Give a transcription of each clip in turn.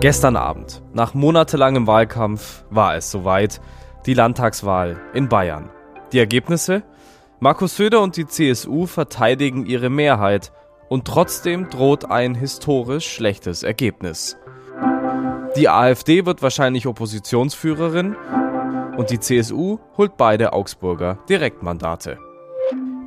Gestern Abend, nach monatelangem Wahlkampf, war es soweit, die Landtagswahl in Bayern. Die Ergebnisse? Markus Söder und die CSU verteidigen ihre Mehrheit und trotzdem droht ein historisch schlechtes Ergebnis. Die AfD wird wahrscheinlich Oppositionsführerin und die CSU holt beide Augsburger Direktmandate.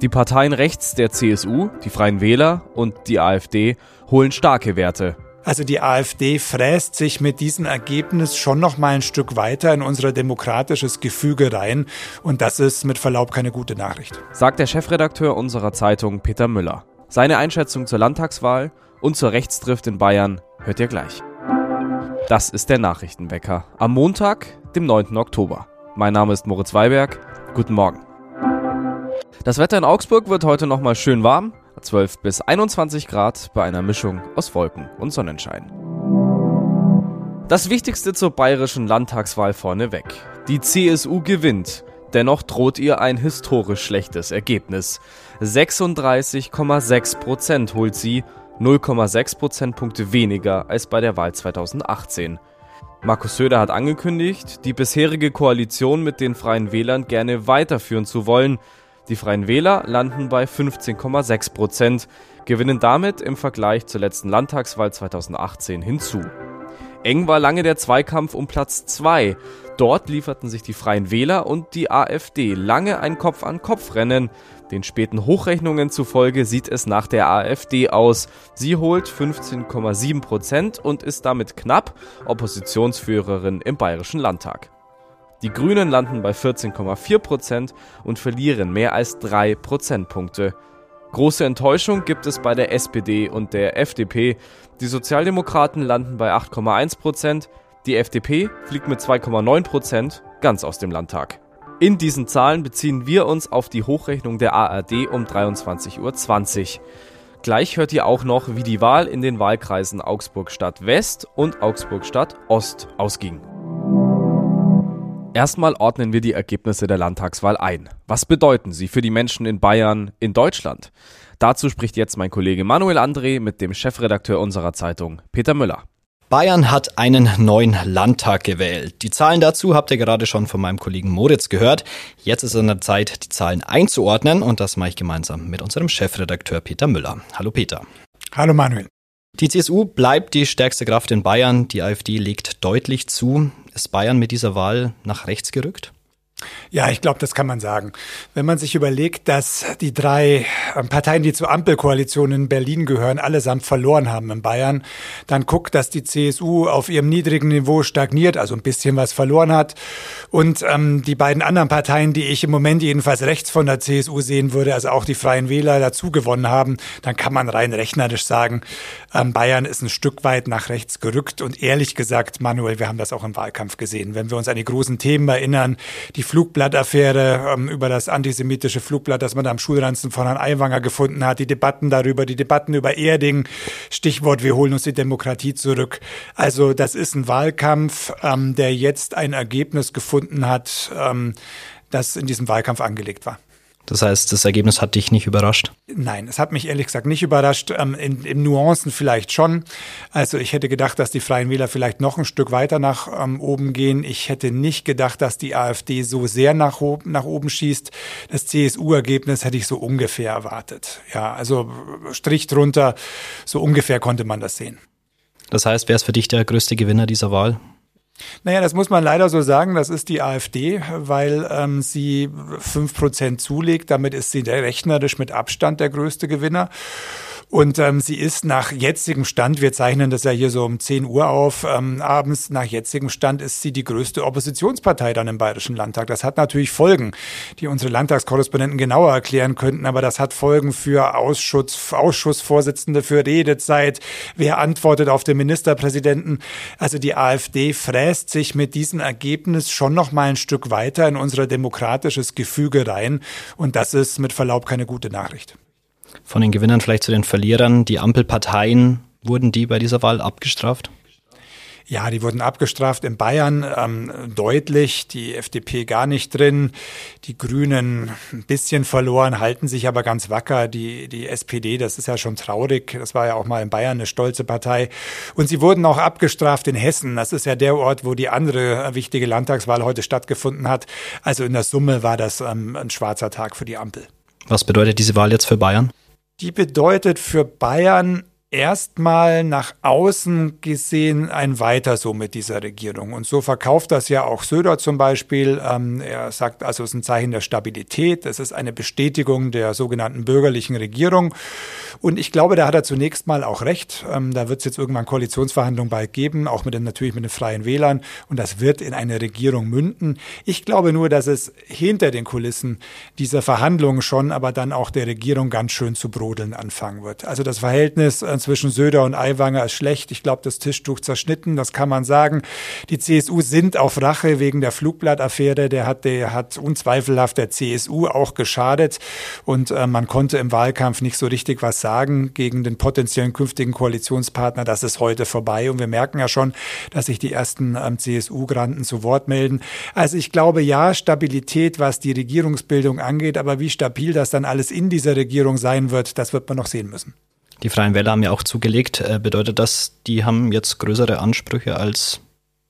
Die Parteien rechts der CSU, die Freien Wähler und die AfD holen starke Werte also die AfD fräst sich mit diesem Ergebnis schon noch mal ein Stück weiter in unser demokratisches Gefüge rein und das ist mit Verlaub keine gute Nachricht. Sagt der Chefredakteur unserer Zeitung Peter Müller. Seine Einschätzung zur Landtagswahl und zur Rechtsdrift in Bayern hört ihr gleich. Das ist der Nachrichtenwecker am Montag, dem 9. Oktober. Mein Name ist Moritz Weiberg. Guten Morgen. Das Wetter in Augsburg wird heute noch mal schön warm. 12 bis 21 Grad bei einer Mischung aus Wolken und Sonnenschein. Das Wichtigste zur bayerischen Landtagswahl vorneweg. Die CSU gewinnt. Dennoch droht ihr ein historisch schlechtes Ergebnis. 36,6 Prozent holt sie, 0,6 Prozentpunkte weniger als bei der Wahl 2018. Markus Söder hat angekündigt, die bisherige Koalition mit den Freien Wählern gerne weiterführen zu wollen. Die Freien Wähler landen bei 15,6 Prozent, gewinnen damit im Vergleich zur letzten Landtagswahl 2018 hinzu. Eng war lange der Zweikampf um Platz 2. Dort lieferten sich die Freien Wähler und die AfD lange ein Kopf-an-Kopf-Rennen. Den späten Hochrechnungen zufolge sieht es nach der AfD aus. Sie holt 15,7 Prozent und ist damit knapp Oppositionsführerin im Bayerischen Landtag. Die Grünen landen bei 14,4 Prozent und verlieren mehr als drei Prozentpunkte. Große Enttäuschung gibt es bei der SPD und der FDP. Die Sozialdemokraten landen bei 8,1 Prozent, die FDP fliegt mit 2,9 Prozent ganz aus dem Landtag. In diesen Zahlen beziehen wir uns auf die Hochrechnung der ARD um 23.20 Uhr. Gleich hört ihr auch noch, wie die Wahl in den Wahlkreisen Augsburg Stadt West und Augsburg Stadt Ost ausging. Erstmal ordnen wir die Ergebnisse der Landtagswahl ein. Was bedeuten sie für die Menschen in Bayern, in Deutschland? Dazu spricht jetzt mein Kollege Manuel André mit dem Chefredakteur unserer Zeitung, Peter Müller. Bayern hat einen neuen Landtag gewählt. Die Zahlen dazu habt ihr gerade schon von meinem Kollegen Moritz gehört. Jetzt ist es an der Zeit, die Zahlen einzuordnen und das mache ich gemeinsam mit unserem Chefredakteur Peter Müller. Hallo Peter. Hallo Manuel. Die CSU bleibt die stärkste Kraft in Bayern. Die AfD legt deutlich zu. Ist Bayern mit dieser Wahl nach rechts gerückt? Ja, ich glaube, das kann man sagen. Wenn man sich überlegt, dass die drei ähm, Parteien, die zur Ampelkoalition in Berlin gehören, allesamt verloren haben in Bayern, dann guckt, dass die CSU auf ihrem niedrigen Niveau stagniert, also ein bisschen was verloren hat. Und ähm, die beiden anderen Parteien, die ich im Moment jedenfalls rechts von der CSU sehen würde, also auch die Freien Wähler dazu gewonnen haben, dann kann man rein rechnerisch sagen, ähm, Bayern ist ein Stück weit nach rechts gerückt. Und ehrlich gesagt, Manuel, wir haben das auch im Wahlkampf gesehen. Wenn wir uns an die großen Themen erinnern, die Flugblattaffäre, ähm, über das antisemitische Flugblatt, das man am Schulranzen von Herrn Aiwanger gefunden hat, die Debatten darüber, die Debatten über Erding, Stichwort, wir holen uns die Demokratie zurück. Also das ist ein Wahlkampf, ähm, der jetzt ein Ergebnis gefunden hat, ähm, das in diesem Wahlkampf angelegt war. Das heißt, das Ergebnis hat dich nicht überrascht? Nein, es hat mich ehrlich gesagt nicht überrascht. Ähm, in, in, Nuancen vielleicht schon. Also ich hätte gedacht, dass die Freien Wähler vielleicht noch ein Stück weiter nach ähm, oben gehen. Ich hätte nicht gedacht, dass die AfD so sehr nach, nach oben schießt. Das CSU-Ergebnis hätte ich so ungefähr erwartet. Ja, also Strich drunter, so ungefähr konnte man das sehen. Das heißt, wer ist für dich der größte Gewinner dieser Wahl? Naja, das muss man leider so sagen, das ist die AfD, weil ähm, sie fünf Prozent zulegt. Damit ist sie rechnerisch mit Abstand der größte Gewinner. Und ähm, sie ist nach jetzigem Stand, wir zeichnen das ja hier so um 10 Uhr auf, ähm, abends, nach jetzigem Stand ist sie die größte Oppositionspartei dann im Bayerischen Landtag. Das hat natürlich Folgen, die unsere Landtagskorrespondenten genauer erklären könnten, aber das hat Folgen für Ausschuss, Ausschussvorsitzende, für Redezeit, wer antwortet auf den Ministerpräsidenten. Also die AfD fräst sich mit diesem Ergebnis schon noch mal ein Stück weiter in unser demokratisches Gefüge rein. Und das ist mit Verlaub keine gute Nachricht. Von den Gewinnern vielleicht zu den Verlierern. Die Ampelparteien, wurden die bei dieser Wahl abgestraft? Ja, die wurden abgestraft in Bayern ähm, deutlich, die FDP gar nicht drin, die Grünen ein bisschen verloren, halten sich aber ganz wacker, die, die SPD, das ist ja schon traurig, das war ja auch mal in Bayern eine stolze Partei. Und sie wurden auch abgestraft in Hessen, das ist ja der Ort, wo die andere wichtige Landtagswahl heute stattgefunden hat, also in der Summe war das ähm, ein schwarzer Tag für die Ampel. Was bedeutet diese Wahl jetzt für Bayern? Die bedeutet für Bayern erstmal nach außen gesehen ein Weiter so mit dieser Regierung. Und so verkauft das ja auch Söder zum Beispiel. Ähm, er sagt also, es ist ein Zeichen der Stabilität. Es ist eine Bestätigung der sogenannten bürgerlichen Regierung. Und ich glaube, da hat er zunächst mal auch recht. Ähm, da wird es jetzt irgendwann Koalitionsverhandlungen bald geben, auch mit den, natürlich mit den Freien Wählern. Und das wird in eine Regierung münden. Ich glaube nur, dass es hinter den Kulissen dieser Verhandlungen schon, aber dann auch der Regierung ganz schön zu brodeln anfangen wird. Also das Verhältnis äh, zwischen Söder und Aiwanger ist schlecht. Ich glaube, das Tischtuch zerschnitten, das kann man sagen. Die CSU sind auf Rache wegen der Flugblattaffäre. Der hat, der hat unzweifelhaft der CSU auch geschadet. Und äh, man konnte im Wahlkampf nicht so richtig was sagen gegen den potenziellen künftigen Koalitionspartner. Das ist heute vorbei. Und wir merken ja schon, dass sich die ersten ähm, CSU-Granten zu Wort melden. Also ich glaube, ja, Stabilität, was die Regierungsbildung angeht. Aber wie stabil das dann alles in dieser Regierung sein wird, das wird man noch sehen müssen. Die Freien Wähler haben ja auch zugelegt. Äh, bedeutet das, die haben jetzt größere Ansprüche als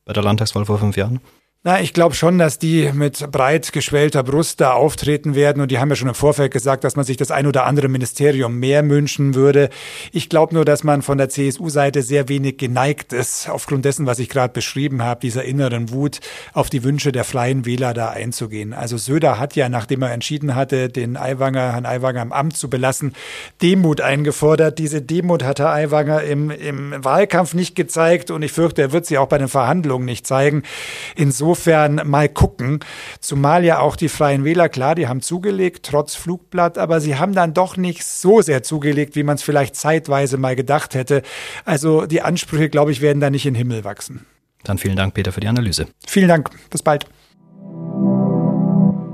bei der Landtagswahl vor fünf Jahren? Na, ich glaube schon, dass die mit breit geschwellter Brust da auftreten werden. Und die haben ja schon im Vorfeld gesagt, dass man sich das ein oder andere Ministerium mehr wünschen würde. Ich glaube nur, dass man von der CSU-Seite sehr wenig geneigt ist, aufgrund dessen, was ich gerade beschrieben habe, dieser inneren Wut auf die Wünsche der freien Wähler da einzugehen. Also Söder hat ja, nachdem er entschieden hatte, den Aiwanger, Herrn Aiwanger im Amt zu belassen, Demut eingefordert. Diese Demut hat Herr Aiwanger im, im Wahlkampf nicht gezeigt und ich fürchte, er wird sie auch bei den Verhandlungen nicht zeigen. Insofern Insofern mal gucken. Zumal ja auch die Freien Wähler, klar, die haben zugelegt, trotz Flugblatt, aber sie haben dann doch nicht so sehr zugelegt, wie man es vielleicht zeitweise mal gedacht hätte. Also die Ansprüche, glaube ich, werden da nicht in den Himmel wachsen. Dann vielen Dank, Peter, für die Analyse. Vielen Dank. Bis bald.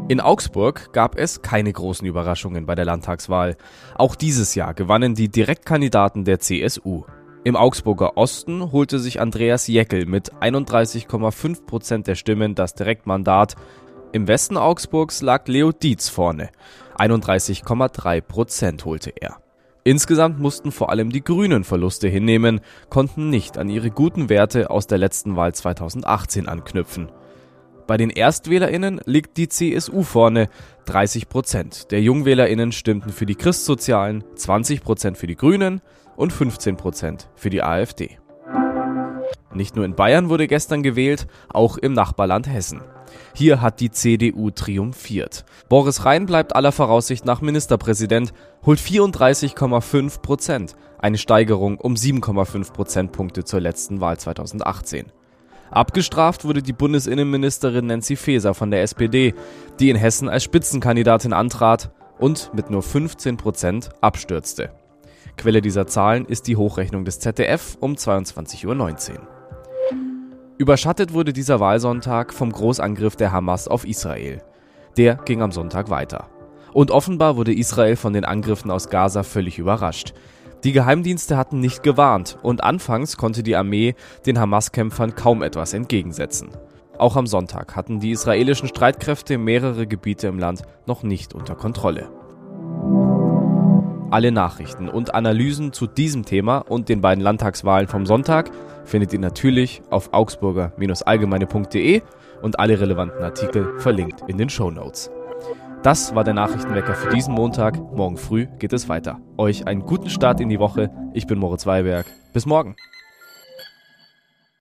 In Augsburg gab es keine großen Überraschungen bei der Landtagswahl. Auch dieses Jahr gewannen die Direktkandidaten der CSU. Im Augsburger Osten holte sich Andreas Jeckel mit 31,5 Prozent der Stimmen das Direktmandat. Im Westen Augsburgs lag Leo Dietz vorne. 31,3 Prozent holte er. Insgesamt mussten vor allem die Grünen Verluste hinnehmen, konnten nicht an ihre guten Werte aus der letzten Wahl 2018 anknüpfen. Bei den ErstwählerInnen liegt die CSU vorne. 30 Prozent der JungwählerInnen stimmten für die Christsozialen, 20 Prozent für die Grünen und 15 Prozent für die AfD. Nicht nur in Bayern wurde gestern gewählt, auch im Nachbarland Hessen. Hier hat die CDU triumphiert. Boris Rhein bleibt aller Voraussicht nach Ministerpräsident, holt 34,5 Prozent, eine Steigerung um 7,5 Prozentpunkte zur letzten Wahl 2018. Abgestraft wurde die Bundesinnenministerin Nancy Faeser von der SPD, die in Hessen als Spitzenkandidatin antrat und mit nur 15 Prozent abstürzte. Quelle dieser Zahlen ist die Hochrechnung des ZDF um 22.19 Uhr. Überschattet wurde dieser Wahlsonntag vom Großangriff der Hamas auf Israel. Der ging am Sonntag weiter. Und offenbar wurde Israel von den Angriffen aus Gaza völlig überrascht. Die Geheimdienste hatten nicht gewarnt und anfangs konnte die Armee den Hamas-Kämpfern kaum etwas entgegensetzen. Auch am Sonntag hatten die israelischen Streitkräfte mehrere Gebiete im Land noch nicht unter Kontrolle. Alle Nachrichten und Analysen zu diesem Thema und den beiden Landtagswahlen vom Sonntag findet ihr natürlich auf augsburger-allgemeine.de und alle relevanten Artikel verlinkt in den Show Notes. Das war der Nachrichtenwecker für diesen Montag. Morgen früh geht es weiter. Euch einen guten Start in die Woche. Ich bin Moritz Weiberg. Bis morgen.